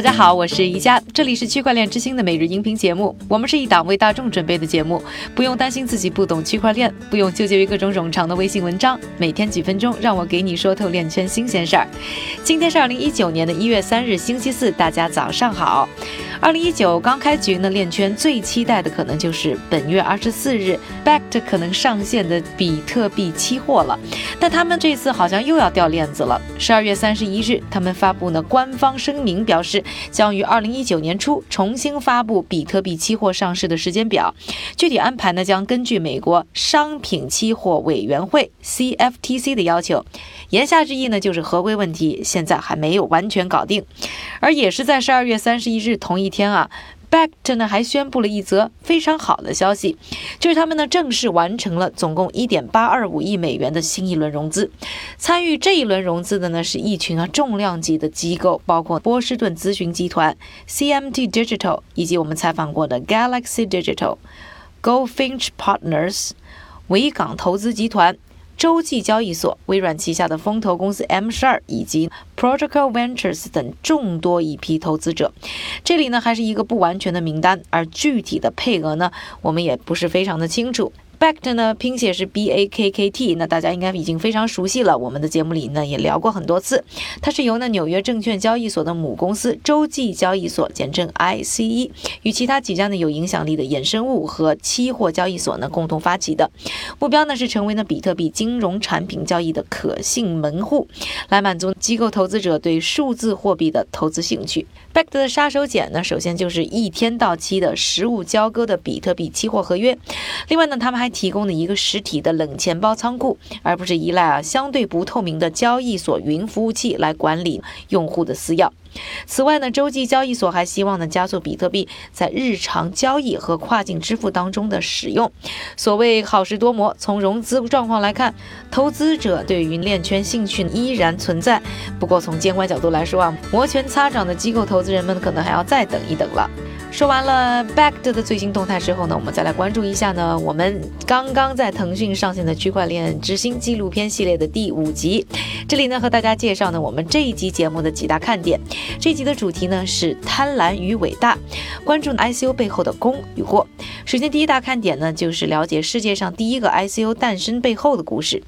大家好，我是宜佳，这里是区块链之星的每日音频节目。我们是一档为大众准备的节目，不用担心自己不懂区块链，不用纠结于各种冗长的微信文章。每天几分钟，让我给你说透链圈新鲜事儿。今天是二零一九年的一月三日，星期四，大家早上好。二零一九刚开局呢，链圈最期待的可能就是本月二十四日 b a c k 可能上线的比特币期货了。但他们这次好像又要掉链子了。十二月三十一日，他们发布呢官方声明，表示将于二零一九年初重新发布比特币期货上市的时间表。具体安排呢，将根据美国商品期货委员会 CFTC 的要求。言下之意呢，就是合规问题现在还没有完全搞定。而也是在十二月三十一日同一。天啊 b a c t 呢还宣布了一则非常好的消息，就是他们呢正式完成了总共一点八二五亿美元的新一轮融资。参与这一轮融资的呢是一群啊重量级的机构，包括波士顿咨询集团、CMT Digital 以及我们采访过的 Galaxy Digital、Goldfinch Partners、维港投资集团。洲际交易所、微软旗下的风投公司 M 十二以及 Protocol Ventures 等众多一批投资者，这里呢还是一个不完全的名单，而具体的配额呢，我们也不是非常的清楚。Backed 呢，拼写是 B A K K T，那大家应该已经非常熟悉了。我们的节目里呢也聊过很多次，它是由呢纽约证券交易所的母公司洲际交易所，简称 I C E，与其他几家呢有影响力的衍生物和期货交易所呢共同发起的。目标呢是成为呢比特币金融产品交易的可信门户，来满足机构投资者对数字货币的投资兴趣。Backed 的杀手锏呢，首先就是一天到期的实物交割的比特币期货合约，另外呢他们还提供的一个实体的冷钱包仓库，而不是依赖啊相对不透明的交易所云服务器来管理用户的私钥。此外呢，洲际交易所还希望呢加速比特币在日常交易和跨境支付当中的使用。所谓好事多磨，从融资状况来看，投资者对于链圈兴趣依然存在。不过从监管角度来说啊，摩拳擦掌的机构投资人们可能还要再等一等了。说完了 Backed 的最新动态之后呢，我们再来关注一下呢，我们刚刚在腾讯上线的区块链之星纪录片系列的第五集。这里呢和大家介绍呢我们这一集节目的几大看点。这集的主题呢是贪婪与伟大，关注 ICO 背后的功与过。首先第一大看点呢就是了解世界上第一个 ICO 诞生背后的故事。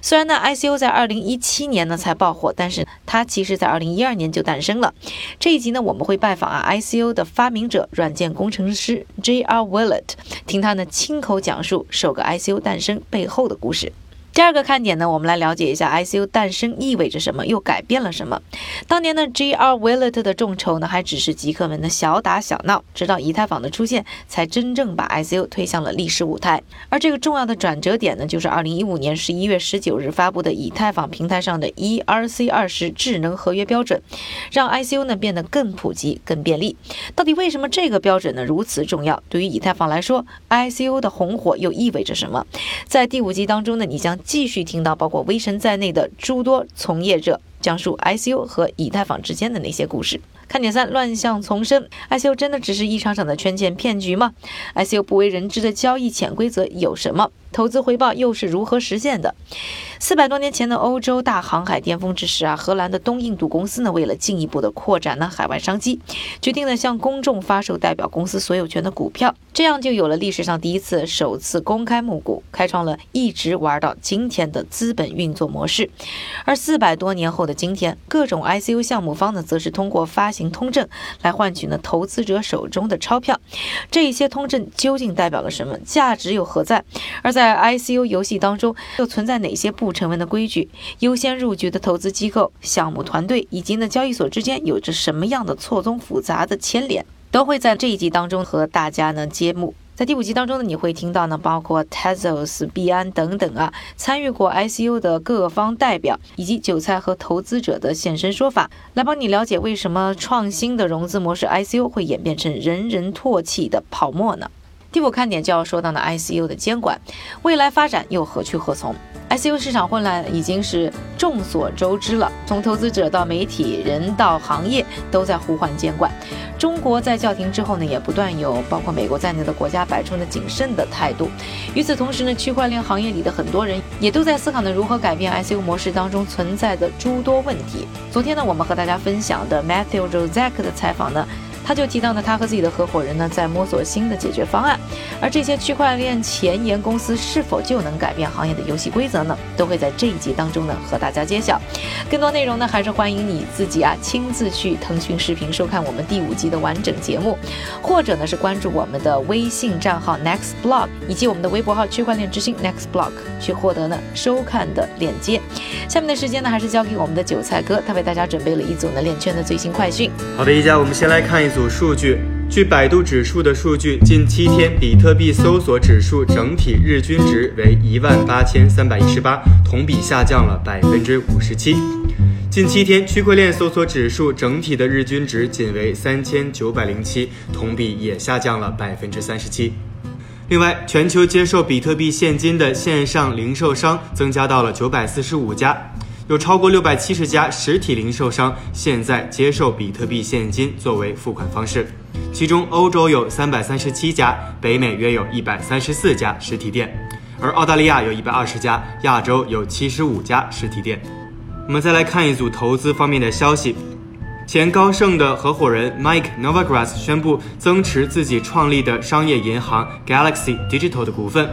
虽然呢 ICO 在二零一七年呢才爆火，但是它其实在二零一二年就诞生了。这一集呢我们会拜访啊 ICO 的发明者。软件工程师 J.R. Willett，听他呢亲口讲述首个 ICO 诞生背后的故事。第二个看点呢，我们来了解一下 I C U 诞生意味着什么，又改变了什么。当年呢，G.R. Willett 的众筹呢，还只是极客们的小打小闹，直到以太坊的出现，才真正把 I C U 推向了历史舞台。而这个重要的转折点呢，就是2015年11月19日发布的以太坊平台上的 ERC20 智能合约标准，让 I C U 呢变得更普及、更便利。到底为什么这个标准呢如此重要？对于以太坊来说，I C U 的红火又意味着什么？在第五集当中呢，你将。继续听到包括微神在内的诸多从业者讲述 ICU 和以太坊之间的那些故事。看点三：乱象丛生，ICO 真的只是一场场的圈钱骗局吗？ICO 不为人知的交易潜规则有什么？投资回报又是如何实现的？四百多年前的欧洲大航海巅峰之时啊，荷兰的东印度公司呢，为了进一步的扩展呢海外商机，决定呢向公众发售代表公司所有权的股票，这样就有了历史上第一次首次公开募股，开创了一直玩到今天的资本运作模式。而四百多年后的今天，各种 ICO 项目方呢，则是通过发行通证来换取呢投资者手中的钞票。这一些通证究竟代表了什么？价值又何在？而在 ICU 游戏当中，又存在哪些不成文的规矩？优先入局的投资机构、项目团队以及呢交易所之间有着什么样的错综复杂的牵连，都会在这一集当中和大家呢揭幕。在第五集当中呢，你会听到呢，包括 Tesos、币安等等啊，参与过 ICU 的各方代表以及韭菜和投资者的现身说法，来帮你了解为什么创新的融资模式 ICU 会演变成人人唾弃的泡沫呢？第五看点就要说到呢 ICU 的监管，未来发展又何去何从？ICU 市场混乱已经是众所周知了，从投资者到媒体人到行业都在呼唤监管。中国在叫停之后呢，也不断有包括美国在内的国家摆出了谨慎的态度。与此同时呢，区块链行业里的很多人也都在思考呢，如何改变 ICU 模式当中存在的诸多问题。昨天呢，我们和大家分享的 Matthew Rozek 的采访呢。他就提到呢，他和自己的合伙人呢在摸索新的解决方案，而这些区块链前沿公司是否就能改变行业的游戏规则呢？都会在这一集当中呢和大家揭晓。更多内容呢，还是欢迎你自己啊亲自去腾讯视频收看我们第五集的完整节目，或者呢是关注我们的微信账号 Next Blog 以及我们的微博号区块链之星 Next Blog 去获得呢收看的链接。下面的时间呢，还是交给我们的韭菜哥，他为大家准备了一组呢链圈的最新快讯。好的，一家，我们先来看一组。组数据，据百度指数的数据，近七天比特币搜索指数整体日均值为一万八千三百一十八，同比下降了百分之五十七。近七天区块链搜索指数整体的日均值仅为三千九百零七，同比也下降了百分之三十七。另外，全球接受比特币现金的线上零售商增加到了九百四十五家。有超过六百七十家实体零售商现在接受比特币现金作为付款方式，其中欧洲有三百三十七家，北美约有一百三十四家实体店，而澳大利亚有一百二十家，亚洲有七十五家实体店。我们再来看一组投资方面的消息，前高盛的合伙人 Mike Novogratz 宣布增持自己创立的商业银行 Galaxy Digital 的股份。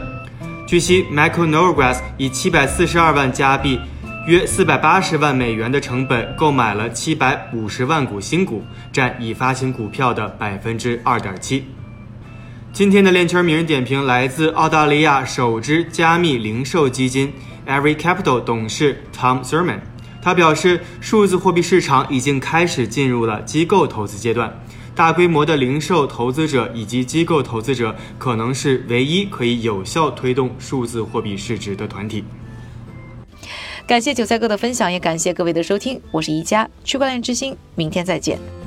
据悉，Michael Novogratz 以七百四十二万加币。约四百八十万美元的成本购买了七百五十万股新股，占已发行股票的百分之二点七。今天的链圈名人点评来自澳大利亚首支加密零售基金 Every Capital 董事 Tom Thurman。他表示，数字货币市场已经开始进入了机构投资阶段，大规模的零售投资者以及机构投资者可能是唯一可以有效推动数字货币市值的团体。感谢韭菜哥的分享，也感谢各位的收听。我是宜家区块链之星，明天再见。